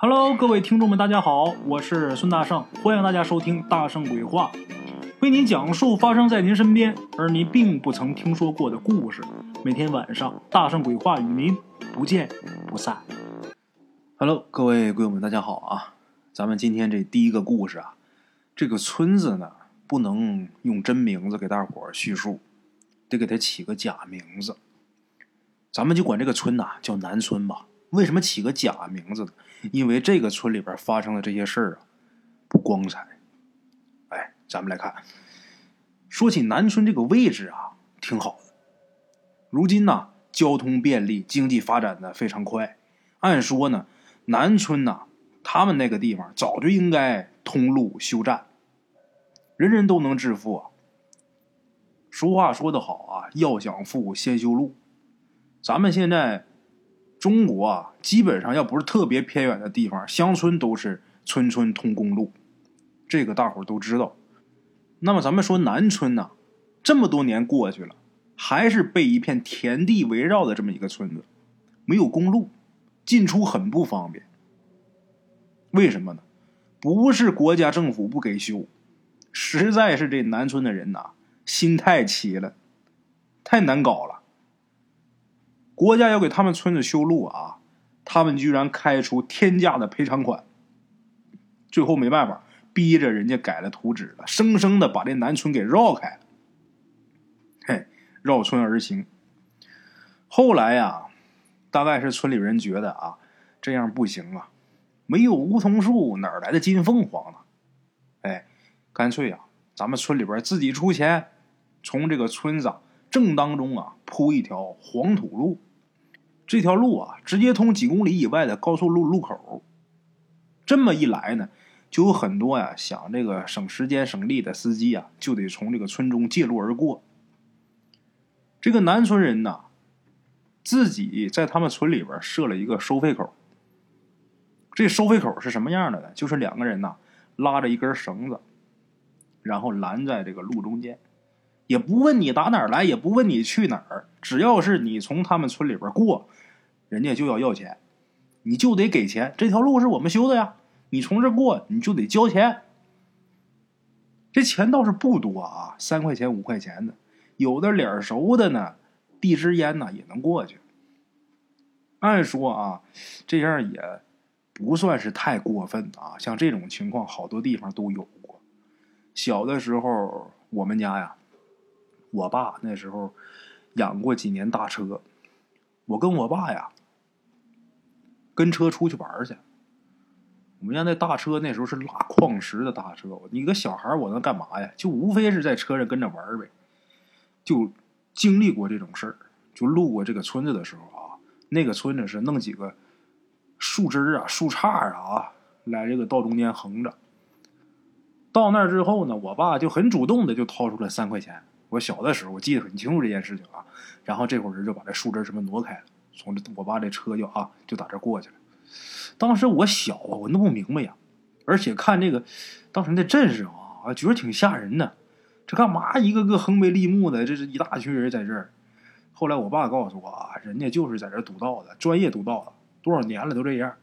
Hello，各位听众们，大家好，我是孙大圣，欢迎大家收听《大圣鬼话》，为您讲述发生在您身边而您并不曾听说过的故事。每天晚上，《大圣鬼话》与您不见不散。Hello，各位鬼友们，大家好啊！咱们今天这第一个故事啊，这个村子呢，不能用真名字给大伙儿叙述，得给他起个假名字。咱们就管这个村呐叫南村吧。为什么起个假名字呢？因为这个村里边发生的这些事儿啊，不光彩。哎，咱们来看，说起南村这个位置啊，挺好的。如今呢，交通便利，经济发展的非常快。按说呢，南村呐，他们那个地方早就应该通路修栈，人人都能致富啊。俗话说得好啊，要想富，先修路。咱们现在。中国啊，基本上要不是特别偏远的地方，乡村都是村村通公路，这个大伙都知道。那么咱们说南村呢，这么多年过去了，还是被一片田地围绕的这么一个村子，没有公路，进出很不方便。为什么呢？不是国家政府不给修，实在是这南村的人呐，心太齐了，太难搞了。国家要给他们村子修路啊，他们居然开出天价的赔偿款。最后没办法，逼着人家改了图纸了，生生的把这南村给绕开了。嘿，绕村而行。后来呀，大概是村里人觉得啊，这样不行啊，没有梧桐树，哪来的金凤凰呢？哎，干脆啊，咱们村里边自己出钱，从这个村子正当中啊铺一条黄土路。这条路啊，直接通几公里以外的高速路路口。这么一来呢，就有很多呀想这个省时间省力的司机啊，就得从这个村中借路而过。这个南村人呐，自己在他们村里边设了一个收费口。这收费口是什么样的呢？就是两个人呐拉着一根绳子，然后拦在这个路中间。也不问你打哪儿来，也不问你去哪儿，只要是你从他们村里边过，人家就要要钱，你就得给钱。这条路是我们修的呀，你从这过你就得交钱。这钱倒是不多啊，三块钱五块钱的，有的脸熟的呢，递支烟呢也能过去。按说啊，这样也不算是太过分啊。像这种情况，好多地方都有过。小的时候，我们家呀。我爸那时候养过几年大车，我跟我爸呀跟车出去玩去。我们家那大车那时候是拉矿石的大车，你个小孩我能干嘛呀？就无非是在车上跟着玩呗。就经历过这种事儿，就路过这个村子的时候啊，那个村子是弄几个树枝啊、树杈啊，来这个道中间横着。到那之后呢，我爸就很主动的就掏出了三块钱。我小的时候，我记得很清楚这件事情啊。然后这会儿人就把这树枝什么挪开了，从这我爸这车就啊就打这过去了。当时我小啊，我弄不明白呀。而且看这个当时那阵势啊，觉得挺吓人的。这干嘛一个个横眉立目的，这是一大群人在这儿。后来我爸告诉我啊，人家就是在这堵道的，专业堵道的，多少年了都这样。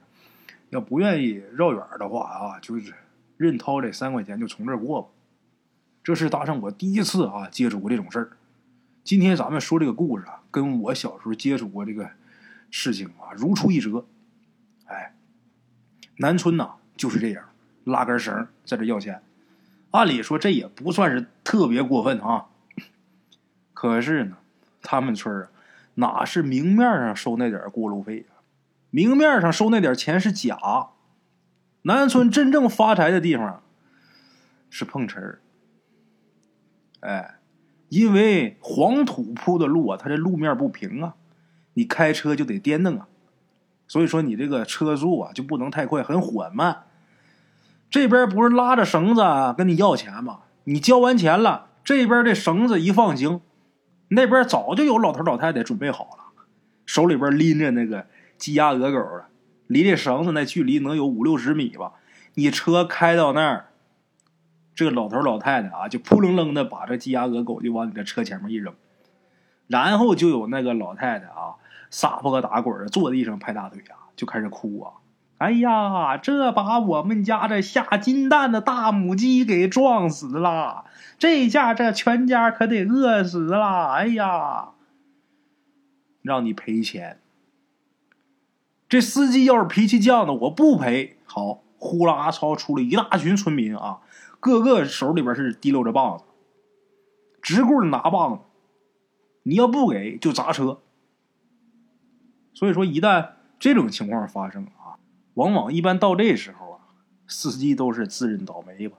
要不愿意绕远的话啊，就是认掏这三块钱就从这过吧。这是大圣我第一次啊接触过这种事儿。今天咱们说这个故事啊，跟我小时候接触过这个事情啊如出一辙。哎，南村呐就是这样，拉根绳在这要钱。按理说这也不算是特别过分啊。可是呢，他们村啊哪是明面上收那点过路费啊？明面上收那点钱是假。南村真正发财的地方是碰瓷儿。哎，因为黄土铺的路啊，它这路面不平啊，你开车就得颠蹬啊，所以说你这个车速啊就不能太快，很缓慢。这边不是拉着绳子跟你要钱吗？你交完钱了，这边这绳子一放行，那边早就有老头老太太准备好了，手里边拎着那个鸡鸭鹅狗的，离这绳子那距离能有五六十米吧？你车开到那儿。这老头老太太啊，就扑棱棱的把这鸡鸭鹅狗就往你的车前面一扔，然后就有那个老太太啊，撒泼打滚的坐地上拍大腿啊，就开始哭啊，哎呀，这把我们家这下金蛋的大母鸡给撞死了，这下这全家可得饿死了！哎呀，让你赔钱。这司机要是脾气犟的，我不赔。好，呼啦超出了一大群村民啊，个个手里边是提溜着棒子，直棍拿棒子。你要不给，就砸车。所以说，一旦这种情况发生啊，往往一般到这时候啊，司机都是自认倒霉吧，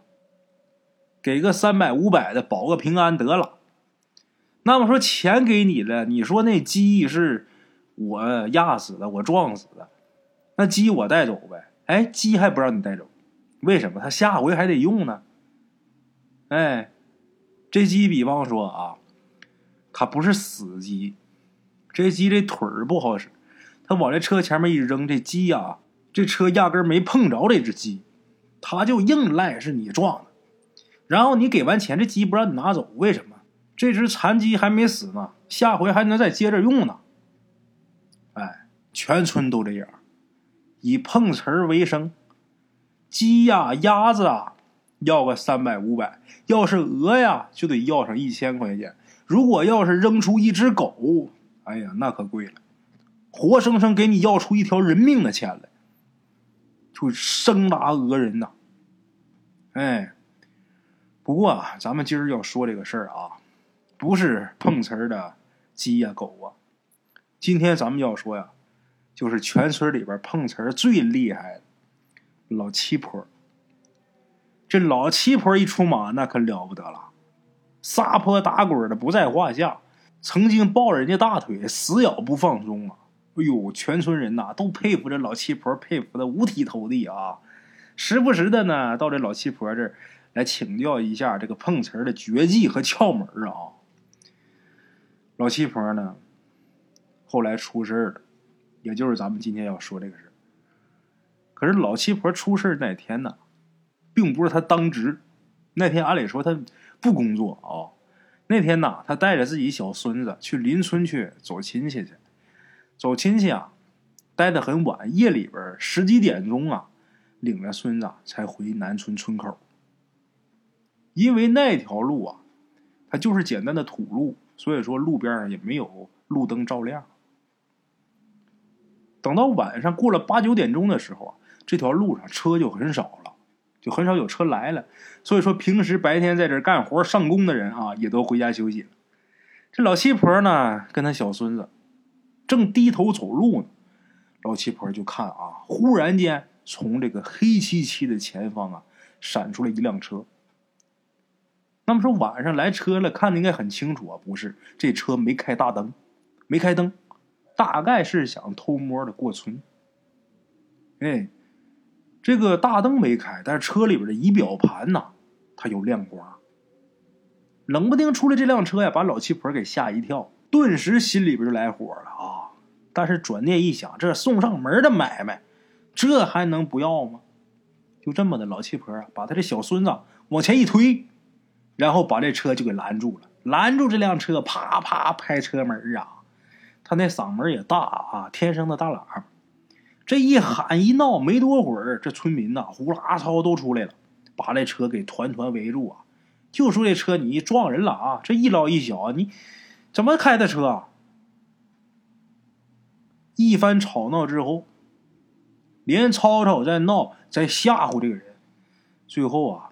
给个三百五百的保个平安得了。那么说钱给你了，你说那鸡是我压死的，我撞死的，那鸡我带走呗？哎，鸡还不让你带走，为什么？他下回还得用呢。哎，这鸡比方说啊，它不是死鸡，这鸡这腿儿不好使。它往这车前面一扔，这鸡呀，这车压根没碰着这只鸡，它就硬赖是你撞的。然后你给完钱，这鸡不让你拿走，为什么？这只残鸡还没死呢，下回还能再接着用呢。哎，全村都这样，以碰瓷儿为生。鸡呀、鸭子啊，要个三百五百；要是鹅呀，就得要上一千块钱。如果要是扔出一只狗，哎呀，那可贵了。活生生给你要出一条人命的钱来，就生拉讹人呐！哎，不过啊，咱们今儿要说这个事儿啊，不是碰瓷儿的鸡呀狗啊，今天咱们要说呀，就是全村里边碰瓷儿最厉害的老七婆。这老七婆一出马，那可了不得了，撒泼打滚的不在话下，曾经抱人家大腿死咬不放松啊！哎呦，全村人呐都佩服这老七婆，佩服的五体投地啊！时不时的呢，到这老七婆这儿来请教一下这个碰瓷儿的绝技和窍门啊。老七婆呢，后来出事了，也就是咱们今天要说这个事可是老七婆出事那天呢，并不是他当值，那天按理说他不工作啊。那天呐，他带着自己小孙子去邻村去走亲戚去。走亲戚啊，待得很晚，夜里边十几点钟啊，领着孙子才回南村村口。因为那条路啊，它就是简单的土路，所以说路边上也没有路灯照亮。等到晚上过了八九点钟的时候啊，这条路上车就很少了，就很少有车来了。所以说平时白天在这干活上工的人啊，也都回家休息了。这老七婆呢，跟他小孙子。正低头走路呢，老七婆就看啊，忽然间从这个黑漆漆的前方啊，闪出了一辆车。那么说晚上来车了，看的应该很清楚啊，不是？这车没开大灯，没开灯，大概是想偷摸的过村。哎，这个大灯没开，但是车里边的仪表盘呐，它有亮光。冷不丁出来这辆车呀，把老七婆给吓一跳。顿时心里边就来火了啊！但是转念一想，这送上门的买卖，这还能不要吗？就这么的，老七婆啊，把他这小孙子往前一推，然后把这车就给拦住了。拦住这辆车，啪啪拍车门啊！他那嗓门也大啊，天生的大喇叭。这一喊一闹，没多会儿，这村民呐呼啦操都出来了，把这车给团团围住啊！就说这车你撞人了啊！这一老一小，你。怎么开的车？一番吵闹之后，连吵吵再闹，再吓唬这个人，最后啊，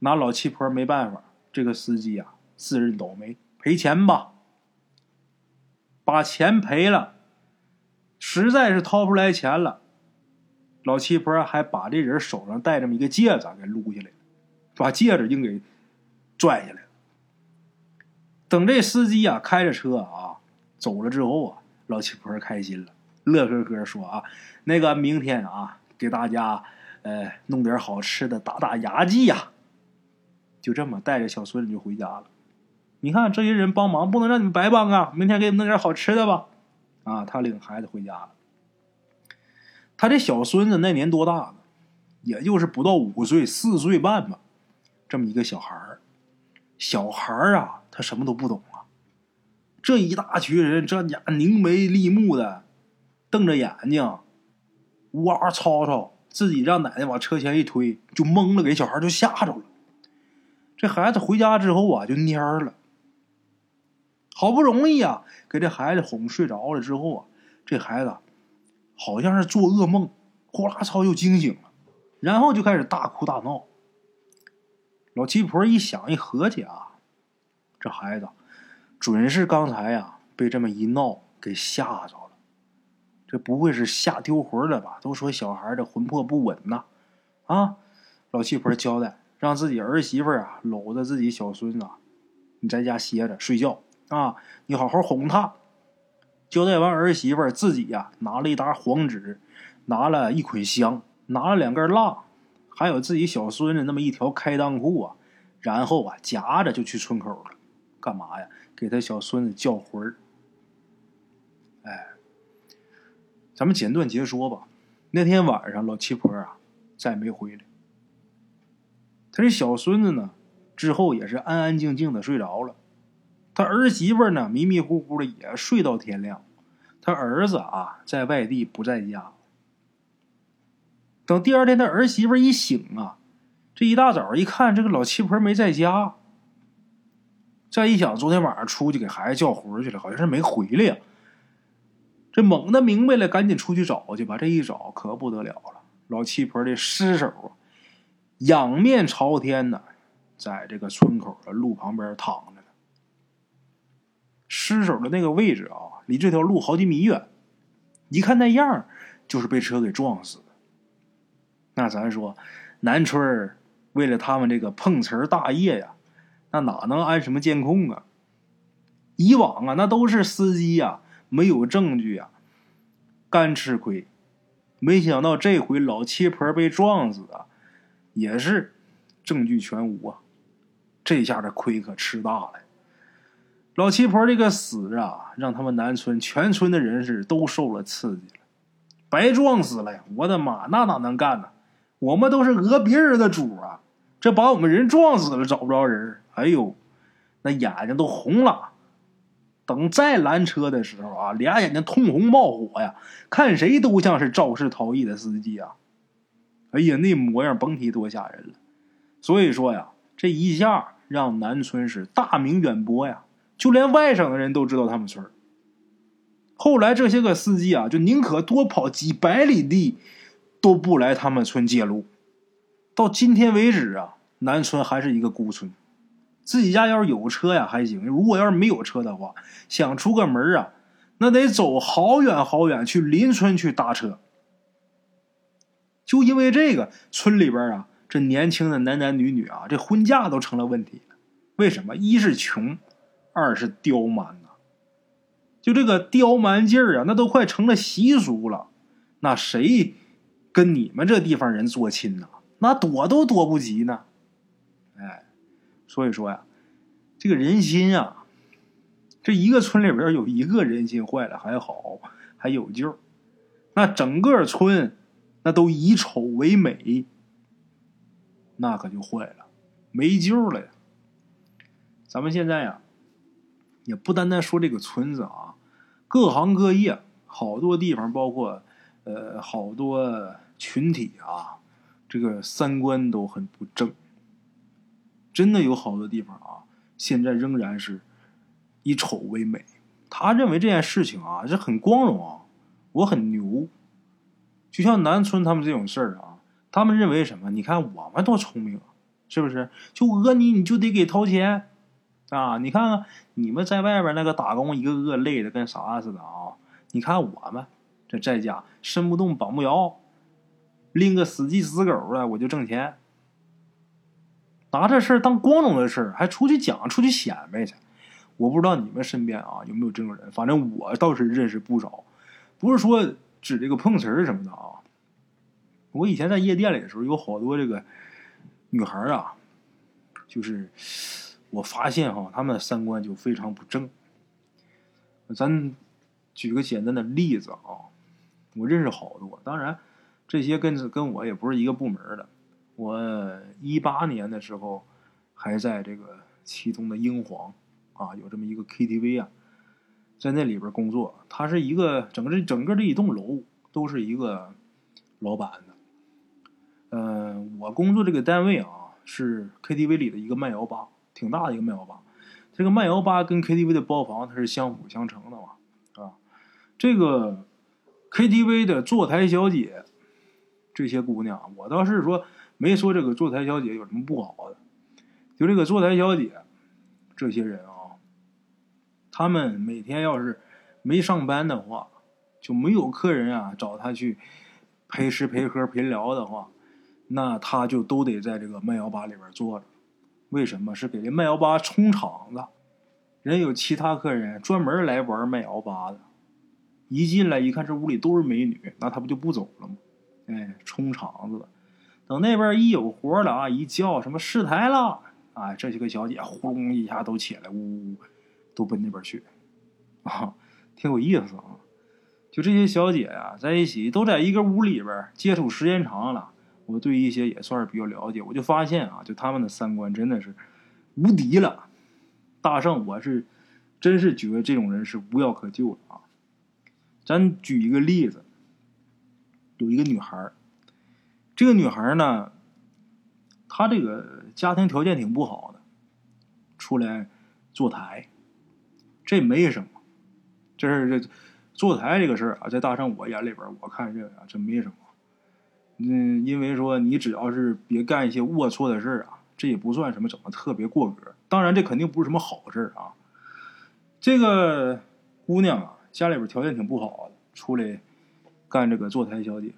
拿老七婆没办法，这个司机啊自认倒霉，赔钱吧，把钱赔了，实在是掏不出来钱了，老七婆还把这人手上戴这么一个戒指给撸下来了，把戒指硬给拽下来。等这司机啊开着车啊走了之后啊，老七婆开心了，乐呵呵说啊，那个明天啊给大家呃弄点好吃的打打牙祭呀。就这么带着小孙子就回家了。你看这些人帮忙不能让你们白帮啊，明天给你们弄点好吃的吧。啊，他领孩子回家了。他这小孙子那年多大呢？也就是不到五岁，四岁半吧，这么一个小孩儿。小孩儿啊。他什么都不懂啊！这一大群人，这家凝眉立目的，瞪着眼睛，哇吵吵，自己让奶奶往车前一推，就懵了，给小孩就吓着了。这孩子回家之后啊，就蔫了。好不容易啊，给这孩子哄睡着了之后啊，这孩子好像是做噩梦，呼啦操又惊醒了，然后就开始大哭大闹。老七婆一想一合计啊，这孩子准是刚才呀被这么一闹给吓着了，这不会是吓丢魂了吧？都说小孩的魂魄不稳呐，啊！老七婆交代，让自己儿媳妇啊搂着自己小孙子，你在家歇着睡觉啊，你好好哄他。交代完儿媳妇，自己呀拿了一沓黄纸，拿了一捆香，拿了两根蜡。还有自己小孙子那么一条开裆裤啊，然后啊夹着就去村口了，干嘛呀？给他小孙子叫魂儿。哎，咱们简短截说吧。那天晚上老七婆啊再没回来，他这小孙子呢之后也是安安静静的睡着了，他儿媳妇呢迷迷糊糊的也睡到天亮，他儿子啊在外地不在家。等第二天，他儿媳妇一醒啊，这一大早一看，这个老七婆没在家。再一想，昨天晚上出去给孩子叫魂去了，好像是没回来呀。这猛的明白了，赶紧出去找去吧。这一找可不得了了，老七婆的尸首啊，仰面朝天呢，在这个村口的路旁边躺着尸首的那个位置啊，离这条路好几米远，一看那样，就是被车给撞死的。那咱说，南村为了他们这个碰瓷大业呀，那哪能安什么监控啊？以往啊，那都是司机呀，没有证据呀，干吃亏。没想到这回老七婆被撞死啊，也是证据全无啊。这下这亏可吃大了。老七婆这个死啊，让他们南村全村的人士都受了刺激了。白撞死了呀！我的妈，那哪能干呢？我们都是讹别人的主啊！这把我们人撞死了，找不着人哎呦，那眼睛都红了。等再拦车的时候啊，俩眼睛通红冒火呀，看谁都像是肇事逃逸的司机啊！哎呀，那模样甭提多吓人了。所以说呀，这一下让南村是大名远播呀，就连外省的人都知道他们村后来这些个司机啊，就宁可多跑几百里地。都不来他们村借路，到今天为止啊，南村还是一个孤村。自己家要是有车呀还行，如果要是没有车的话，想出个门啊，那得走好远好远去邻村去搭车。就因为这个，村里边啊，这年轻的男男女女啊，这婚嫁都成了问题。为什么？一是穷，二是刁蛮呐。就这个刁蛮劲儿啊，那都快成了习俗了。那谁？跟你们这地方人做亲呐，那躲都躲不及呢。哎，所以说呀，这个人心啊，这一个村里边有一个人心坏了还好，还有救。那整个村那都以丑为美，那可就坏了，没救了呀。咱们现在呀，也不单单说这个村子啊，各行各业，好多地方，包括呃，好多。群体啊，这个三观都很不正。真的有好多地方啊，现在仍然是以丑为美。他认为这件事情啊是很光荣啊，我很牛。就像南村他们这种事儿啊，他们认为什么？你看我们多聪明，是不是？就讹你，你就得给掏钱啊！你看看你们在外边那个打工，一个个累的跟啥似的啊！你看我们这在家身不动，绑不摇。拎个死鸡死狗的，我就挣钱，拿这事儿当光荣的事儿，还出去讲、出去显摆去。我不知道你们身边啊有没有这种人，反正我倒是认识不少。不是说指这个碰瓷儿什么的啊。我以前在夜店里的时候，有好多这个女孩啊，就是我发现哈，他们三观就非常不正。咱举个简单的例子啊，我认识好多，当然。这些跟跟我也不是一个部门的。我一八年的时候还在这个其中的英皇啊，有这么一个 KTV 啊，在那里边工作。它是一个整个整个这一栋楼都是一个老板的。嗯，我工作这个单位啊，是 KTV 里的一个慢摇吧，挺大的一个慢摇吧。这个慢摇吧跟 KTV 的包房它是相辅相成的嘛，啊，这个 KTV 的坐台小姐，这些姑娘，我倒是说没说这个坐台小姐有什么不好的，就这个坐台小姐，这些人啊，他们每天要是没上班的话，就没有客人啊找他去陪吃陪喝陪聊的话，那他就都得在这个慢摇吧里边坐着。为什么是给这麦摇八充场子？人有其他客人专门来玩麦摇八的，一进来一看这屋里都是美女，那他不就不走了吗？哎，充场子的。等那边一有活了啊，一叫什么试台了，哎，这些个小姐呼隆一下都起来，呜呜，都奔那边去，啊，挺有意思啊。就这些小姐呀，在一起都在一个屋里边接触时间长了。我对一些也算是比较了解，我就发现啊，就他们的三观真的是无敌了。大圣，我是真是觉得这种人是无药可救了啊。咱举一个例子，有一个女孩这个女孩呢，她这个家庭条件挺不好的，出来坐台，这没什么，这是这坐台这个事儿啊，在大圣我眼里边，我看这个啊，真没什么。嗯，因为说你只要是别干一些龌龊的事儿啊，这也不算什么怎么特别过格。当然，这肯定不是什么好事啊。这个姑娘啊，家里边条件挺不好的，出来干这个坐台小姐。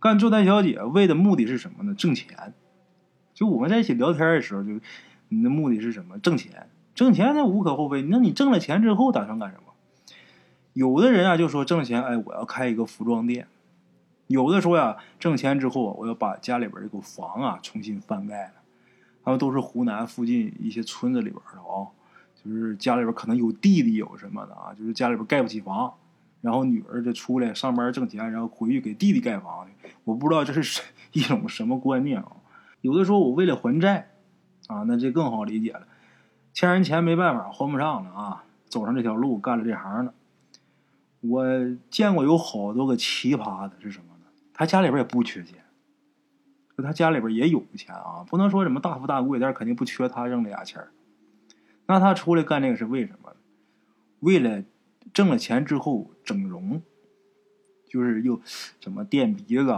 干坐台小姐为的目的是什么呢？挣钱。就我们在一起聊天的时候，就你的目的是什么？挣钱。挣钱那无可厚非。那你挣了钱之后打算干什么？有的人啊就说挣钱，哎，我要开一个服装店。有的说呀，挣钱之后我要把家里边这个房啊重新翻盖了。他们都是湖南附近一些村子里边的啊，就是家里边可能有弟弟有什么的啊，就是家里边盖不起房，然后女儿就出来上班挣钱，然后回去给弟弟盖房去。我不知道这是一种什么观念啊。有的说我为了还债啊，那这更好理解了，欠人钱没办法还不上了啊，走上这条路干了这行了。我见过有好多个奇葩的是什么？他家里边也不缺钱，就他家里边也有钱啊，不能说什么大富大贵，但是肯定不缺他挣的俩钱那他出来干这个是为什么？为了挣了钱之后整容，就是又什么垫鼻子，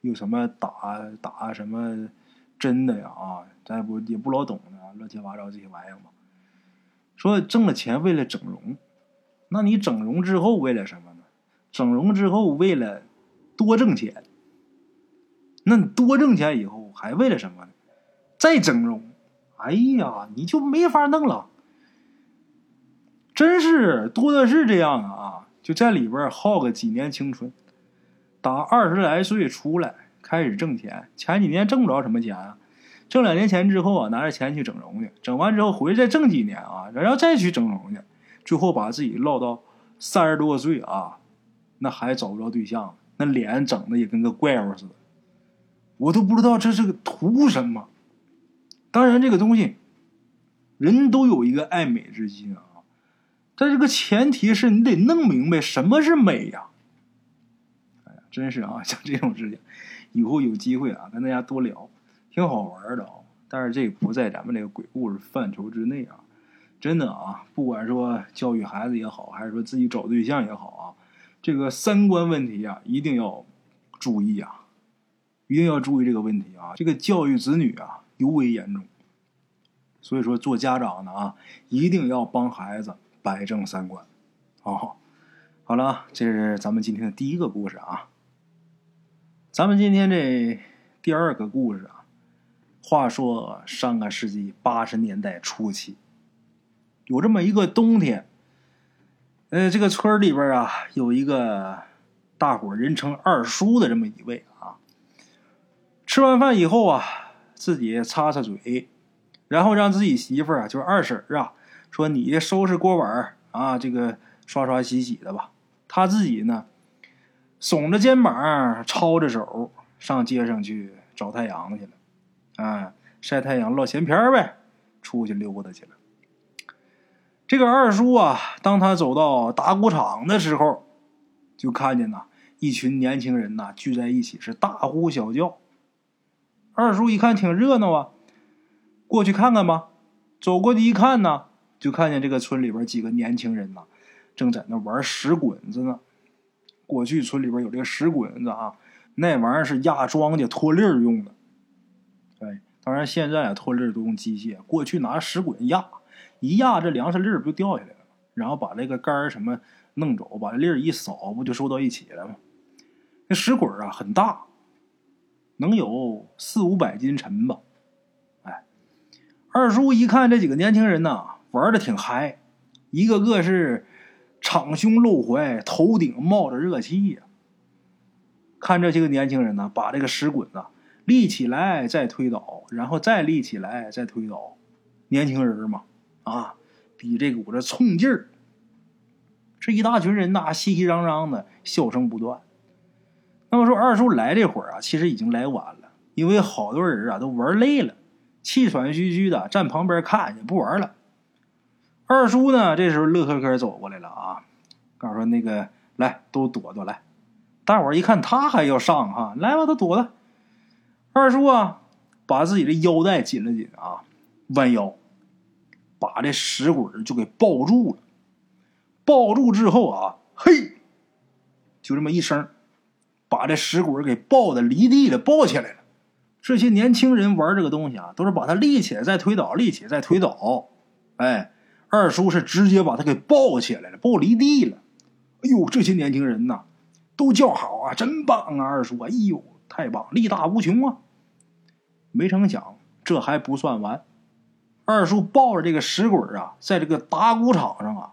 又什么打打什么针的呀啊，咱也不也不老懂的，乱七八糟这些玩意儿嘛。说挣了钱为了整容，那你整容之后为了什么呢？整容之后为了。多挣钱，那你多挣钱以后还为了什么呢？再整容，哎呀，你就没法弄了。真是多的是这样啊！就在里边耗个几年青春，打二十来岁出来开始挣钱，前几年挣不着什么钱啊，挣两年钱之后啊，拿着钱去整容去，整完之后回去再挣几年啊，然后再去整容去，最后把自己落到三十多岁啊，那还找不着对象。那脸整的也跟个怪物似的，我都不知道这是个图什么。当然，这个东西，人都有一个爱美之心啊，但这个前提是你得弄明白什么是美呀。哎呀，真是啊，像这种事情，以后有机会啊，跟大家多聊，挺好玩的啊。但是这不在咱们这个鬼故事范畴之内啊。真的啊，不管说教育孩子也好，还是说自己找对象也好啊。这个三观问题呀，一定要注意啊！一定要注意这个问题啊！这个教育子女啊，尤为严重。所以说，做家长的啊，一定要帮孩子摆正三观。好，好了，这是咱们今天的第一个故事啊。咱们今天这第二个故事啊，话说上个世纪八十年代初期，有这么一个冬天。呃，这个村里边啊，有一个大伙人称二叔的这么一位啊。吃完饭以后啊，自己擦擦嘴，然后让自己媳妇儿啊，就是二婶啊，说你收拾锅碗啊，这个刷刷洗洗的吧。他自己呢，耸着肩膀，抄着手，上街上去找太阳去了，啊，晒太阳捞闲篇呗，出去溜达去了。这个二叔啊，当他走到打谷场的时候，就看见呐，一群年轻人呐聚在一起是大呼小叫。二叔一看挺热闹啊，过去看看吧。走过去一看呢，就看见这个村里边几个年轻人呐，正在那玩石滚子呢。过去村里边有这个石滚子啊，那玩意儿是压庄稼脱粒儿用的。哎，当然现在啊脱粒儿都用机械，过去拿石滚压，一压这粮食粒儿不就掉下来了吗？然后把这个杆儿什么弄走，把粒儿一扫，不就收到一起了吗？那石滚啊很大，能有四五百斤沉吧。哎，二叔一看这几个年轻人呐，玩的挺嗨，一个个是敞胸露怀，头顶冒着热气呀。看这些个年轻人呢，把这个石滚呐立起来再推倒，然后再立起来再推倒，年轻人嘛，啊，比这股子冲劲儿。这一大群人呐，熙熙攘攘的，笑声不断。那么说，二叔来这会儿啊，其实已经来晚了，因为好多人啊都玩累了，气喘吁吁的站旁边看也不玩了。二叔呢，这时候乐呵呵走过来了啊，告诉说那个来都躲躲来。大伙儿一看他还要上哈，来吧，都躲了。二叔啊，把自己的腰带紧了紧啊，弯腰，把这石滚就给抱住了。抱住之后啊，嘿，就这么一声。把这石滚给抱的离地了，抱起来了。这些年轻人玩这个东西啊，都是把它立起来再推倒，立起来再推倒。哎，二叔是直接把它给抱起来了，抱离地了。哎呦，这些年轻人呐，都叫好啊，真棒啊！二叔，哎呦，太棒，力大无穷啊！没成想，这还不算完。二叔抱着这个石滚啊，在这个打鼓场上啊，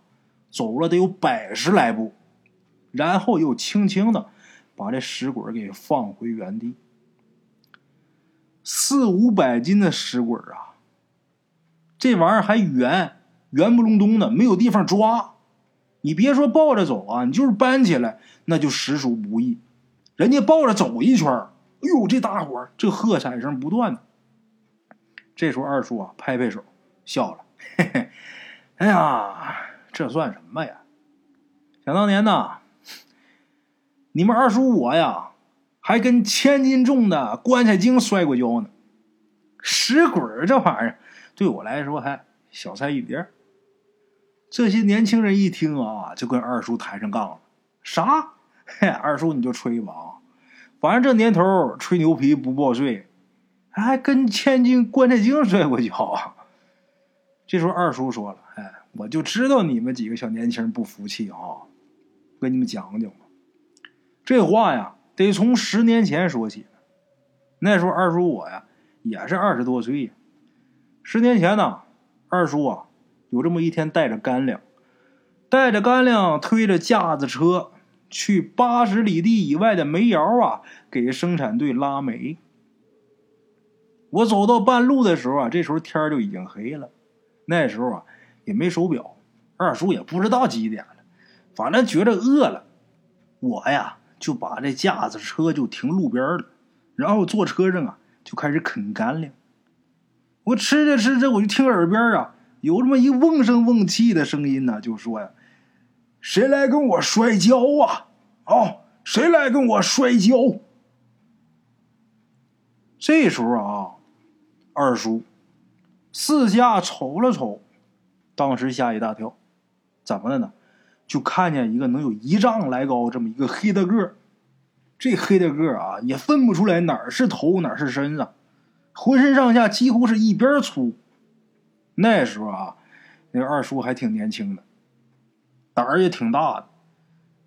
走了得有百十来步，然后又轻轻的。把这石滚给放回原地，四五百斤的石滚啊，这玩意儿还圆圆不隆咚的，没有地方抓。你别说抱着走啊，你就是搬起来，那就实属不易。人家抱着走一圈哎呦，这大伙儿这喝彩声不断。这时候二叔啊，拍拍手笑了，嘿嘿，哎呀，这算什么呀？想当年呐。你们二叔我呀，还跟千斤重的棺材精摔过跤呢。石鬼这玩意儿对我来说还小菜一碟。这些年轻人一听啊，就跟二叔抬上杠了。啥？嘿，二叔你就吹吧啊！反正这年头吹牛皮不报税，还跟千金棺材精摔过跤啊。这时候二叔说了：“哎，我就知道你们几个小年轻不服气啊，跟你们讲讲吧。”这话呀，得从十年前说起。那时候二叔我呀，也是二十多岁。十年前呢，二叔啊，有这么一天，带着干粮，带着干粮，推着架子车，去八十里地以外的煤窑啊，给生产队拉煤。我走到半路的时候啊，这时候天就已经黑了。那时候啊，也没手表，二叔也不知道几点了，反正觉着饿了，我呀。就把这架子车就停路边了，然后坐车上啊就开始啃干粮。我吃着吃着，我就听耳边啊有这么一瓮声瓮气的声音呢，就说呀：“谁来跟我摔跤啊？哦，谁来跟我摔跤？”这时候啊，二叔四下瞅了瞅，当时吓一大跳，怎么了呢？就看见一个能有一丈来高这么一个黑大个这黑大个啊也分不出来哪儿是头哪儿是身子，浑身上下几乎是一边粗。那时候啊，那二叔还挺年轻的，胆儿也挺大的。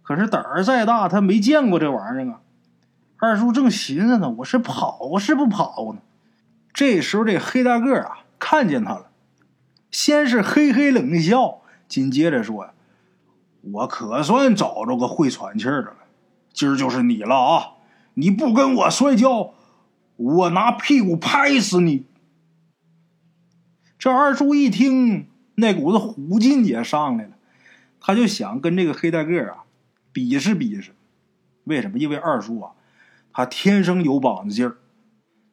可是胆儿再大，他没见过这玩意儿啊。二叔正寻思呢，我是跑是不跑呢？这时候这黑大个啊看见他了，先是嘿嘿冷笑，紧接着说。我可算找着个会喘气的了，今儿就是你了啊！你不跟我摔跤，我拿屁股拍死你！这二叔一听，那股子虎劲也上来了，他就想跟这个黑大个啊比试比试。为什么？因为二叔啊，他天生有膀子劲儿，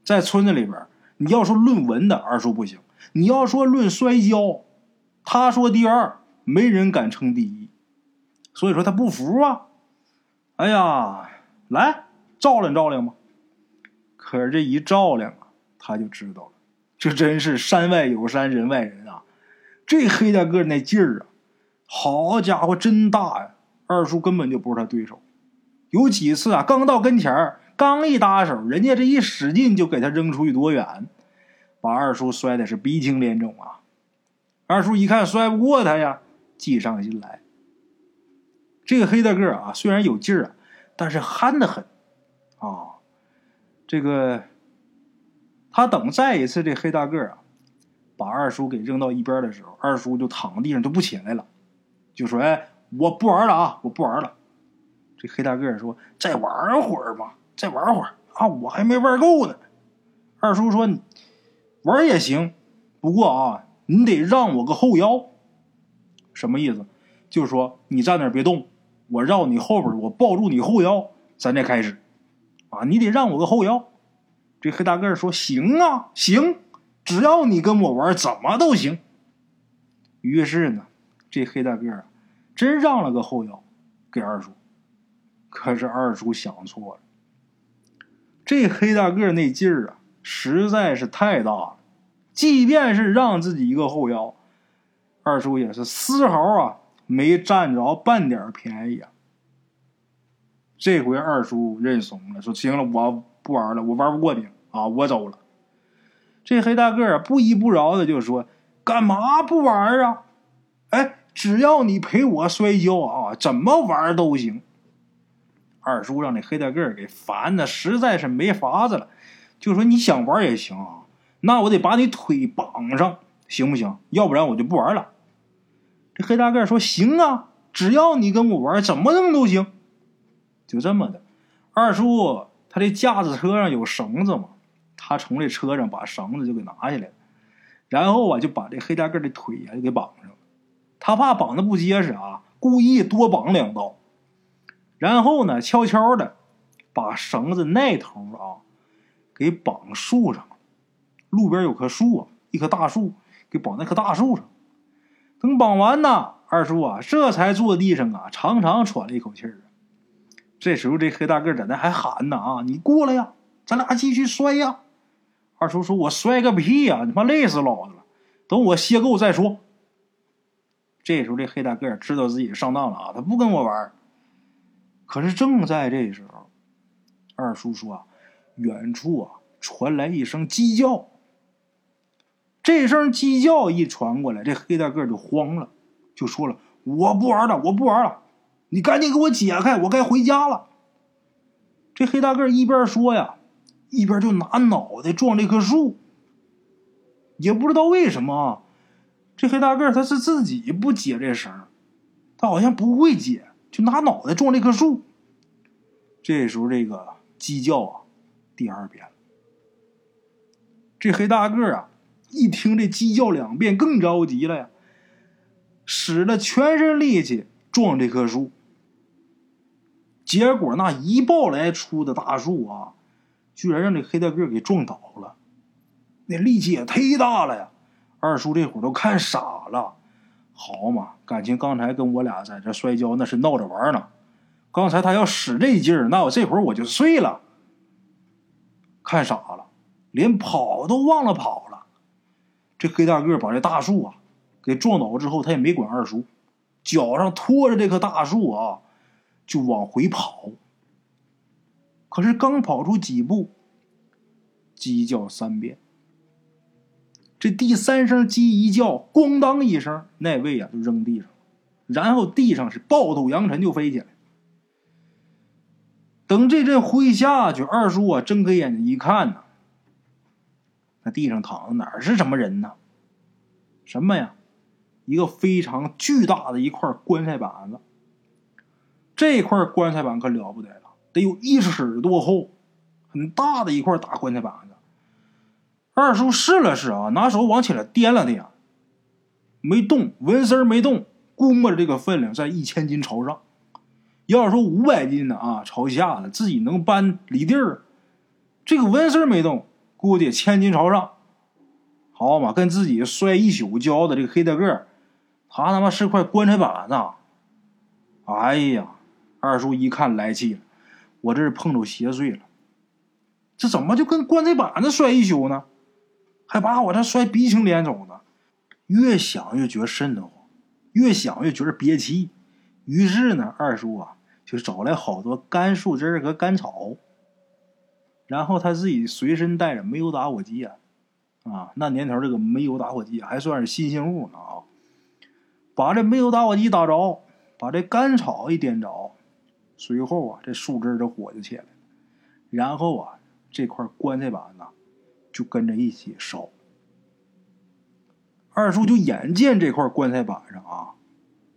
在村子里边，你要说论文的，二叔不行；你要说论摔跤，他说第二，没人敢称第一。所以说他不服啊！哎呀，来照亮照亮吧。可是这一照亮啊，他就知道了，这真是山外有山，人外人啊！这黑大个那劲儿啊，好家伙，真大呀！二叔根本就不是他对手。有几次啊，刚到跟前儿，刚一搭手，人家这一使劲就给他扔出去多远，把二叔摔的是鼻青脸肿啊！二叔一看摔不过他呀，计上心来。这个黑大个啊，虽然有劲儿啊，但是憨得很啊。这个，他等再一次这黑大个啊，把二叔给扔到一边的时候，二叔就躺地上就不起来了，就说：“哎，我不玩了啊，我不玩了。”这黑大个说：“再玩会儿吧，再玩会儿啊，我还没玩够呢。”二叔说：“玩也行，不过啊，你得让我个后腰。什么意思？就是说你站那别动，我绕你后边，我抱住你后腰，咱再开始。”啊，你得让我个后腰。这黑大个说：“行啊，行，只要你跟我玩，怎么都行。”于是呢，这黑大个啊，真让了个后腰给二叔。可是二叔想错了，这黑大个那劲儿啊，实在是太大了。即便是让自己一个后腰，二叔也是丝毫啊没占着半点便宜啊。这回二叔认怂了，说：“行了，我不玩了，我玩不过你啊，我走了。”这黑大个啊，不依不饶的就说：“干嘛不玩啊？哎，只要你陪我摔跤啊，怎么玩都行。”二叔让那黑大个给烦的实在是没法子了，就说：“你想玩也行啊，那我得把你腿绑上，行不行？要不然我就不玩了。”这黑大个说：“行啊，只要你跟我玩，怎么弄都行。”就这么的，二叔他这架子车上有绳子嘛，他从这车上把绳子就给拿下来，然后啊就把这黑大个的腿呀就给绑上了。他怕绑的不结实啊，故意多绑两刀，然后呢悄悄的把绳子那头啊给绑树上。路边有棵树啊，一棵大树，给绑那棵大树上。等绑完呢，二叔啊这才坐地上啊长长喘了一口气儿。这时候，这黑大个在那还喊呢啊！你过来呀，咱俩继续摔呀！二叔说：“我摔个屁呀！你妈累死老子了，等我歇够再说。”这时候，这黑大个知道自己上当了啊，他不跟我玩。可是正在这时候，二叔说：“啊，远处啊传来一声鸡叫。”这声鸡叫一传过来，这黑大个就慌了，就说了：“我不玩了，我不玩了。”你赶紧给我解开，我该回家了。这黑大个一边说呀，一边就拿脑袋撞这棵树。也不知道为什么，这黑大个他是自己不解这绳，他好像不会解，就拿脑袋撞这棵树。这时候，这个鸡叫啊，第二遍了。这黑大个啊，一听这鸡叫两遍，更着急了呀，使了全身力气撞这棵树。结果那一抱来粗的大树啊，居然让这黑大个给撞倒了。那力气也忒大了呀！二叔这会儿都看傻了。好嘛，感情刚才跟我俩在这摔跤那是闹着玩呢。刚才他要使这劲儿，那我这会儿我就碎了。看傻了，连跑都忘了跑了。这黑大个把这大树啊给撞倒之后，他也没管二叔，脚上拖着这棵大树啊。就往回跑，可是刚跑出几步，鸡叫三遍。这第三声鸡一叫，咣当一声，那位啊就扔地上，然后地上是暴土扬尘就飞起来。等这阵灰下去，二叔啊睁开眼睛一看呢，那地上躺的哪是什么人呢？什么呀？一个非常巨大的一块棺材板子。这块棺材板可了不得了，得有一尺多厚，很大的一块大棺材板子。二叔试了试啊，拿手往起来掂了掂，没动，纹丝儿没动。估摸着这个分量在一千斤朝上。要是说五百斤的啊，朝下的自己能搬离地儿，这个纹丝儿没动，估计千斤朝上。好嘛，跟自己摔一宿跤的这个黑大个，他他妈是块棺材板子。哎呀！二叔一看来气了，我这是碰着邪祟了。这怎么就跟棺材板子摔一宿呢？还把我这摔鼻青脸肿的。越想越觉得瘆得慌，越想越觉得憋气。于是呢，二叔啊就找来好多干树枝和干草，然后他自己随身带着煤油打火机啊，啊，那年头这个煤油打火机还算是新鲜物呢啊。把这煤油打火机打着，把这干草一点着，随后啊，这树枝这火就起来了，然后啊，这块棺材板呢就跟着一起烧。二叔就眼见这块棺材板上啊，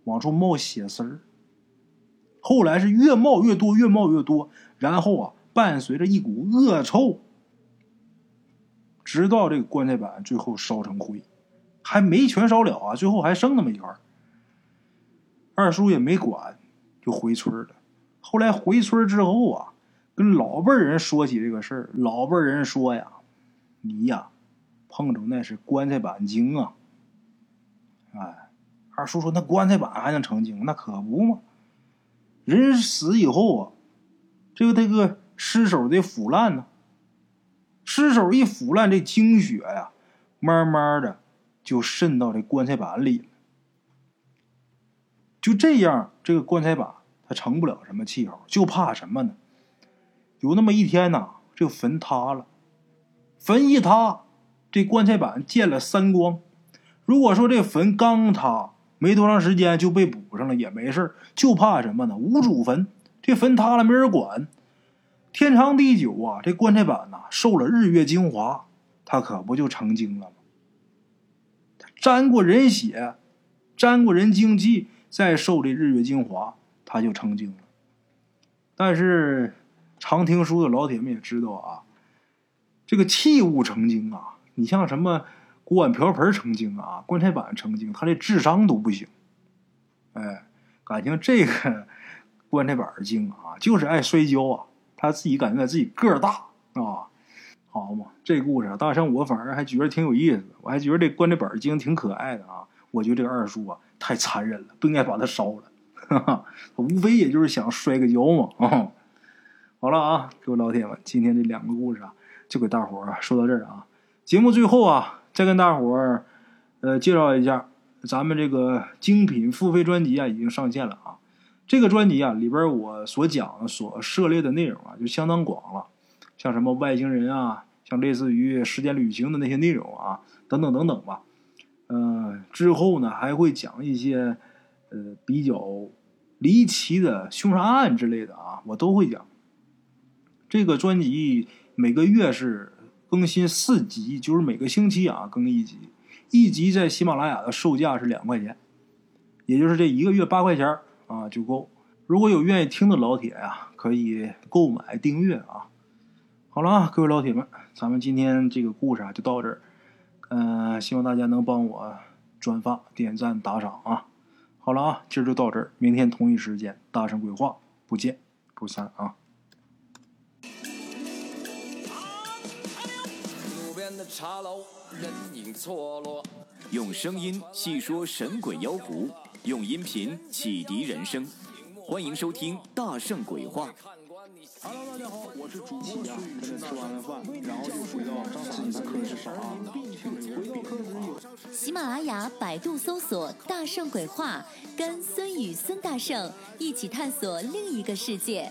往出冒血丝儿，后来是越冒越多，越冒越多，然后啊，伴随着一股恶臭，直到这个棺材板最后烧成灰，还没全烧了啊，最后还剩那么一块。二叔也没管，就回村了。后来回村之后啊，跟老辈人说起这个事儿，老辈人说呀：“你呀，碰着那是棺材板精啊。”哎，二叔说：“那棺材板还能成精？那可不嘛！人死以后啊，这个这个尸首得腐烂呢。尸首一腐烂，这精血呀，慢慢的就渗到这棺材板里了。就这样，这个棺材板它成不了什么气候，就怕什么呢？有那么一天呐，这个坟塌了，坟一塌，这棺材板见了三光。”如果说这坟刚塌没多长时间就被补上了也没事就怕什么呢？无主坟，这坟塌了没人管。天长地久啊，这棺材板呐受了日月精华，它可不就成精了吗？沾过人血，沾过人精气，再受这日月精华，它就成精了。但是常听书的老铁们也知道啊，这个器物成精啊，你像什么？锅碗瓢盆成精啊，棺材板成精，他这智商都不行。哎，感情这个 棺材板精啊，就是爱摔跤啊。他自己感觉自己个儿大啊，好嘛。这故事啊，大圣我反而还觉得挺有意思，我还觉得这棺材板精挺可爱的啊。我觉得这个二叔啊太残忍了，不应该把他烧了。哈哈，无非也就是想摔个跤嘛啊。好了啊，各位老铁们，今天这两个故事啊，就给大伙儿说到这儿啊。节目最后啊。再跟大伙儿，呃，介绍一下，咱们这个精品付费专辑啊，已经上线了啊。这个专辑啊，里边我所讲、所涉猎的内容啊，就相当广了，像什么外星人啊，像类似于时间旅行的那些内容啊，等等等等吧。嗯，之后呢，还会讲一些呃比较离奇的凶杀案之类的啊，我都会讲。这个专辑每个月是。更新四集，就是每个星期啊更一集，一集在喜马拉雅的售价是两块钱，也就是这一个月八块钱啊就够。如果有愿意听的老铁呀，可以购买订阅啊。好了啊，各位老铁们，咱们今天这个故事啊就到这儿，嗯，希望大家能帮我转发、点赞、打赏啊。好了啊，今儿就到这儿，明天同一时间大圣鬼话不见不散啊。茶楼，人影错落。用声音细说神鬼妖狐，用音频启迪人生。欢迎收听《大圣鬼话》。Hello，大家好，我是主播孙宇。吃完了饭，然后就回到自己的课室上啊。喜马拉雅、百度搜索“大圣鬼话”，跟孙宇、孙大圣一起探索另一个世界。